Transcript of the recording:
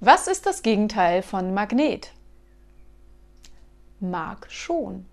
Was ist das Gegenteil von Magnet? Mag schon.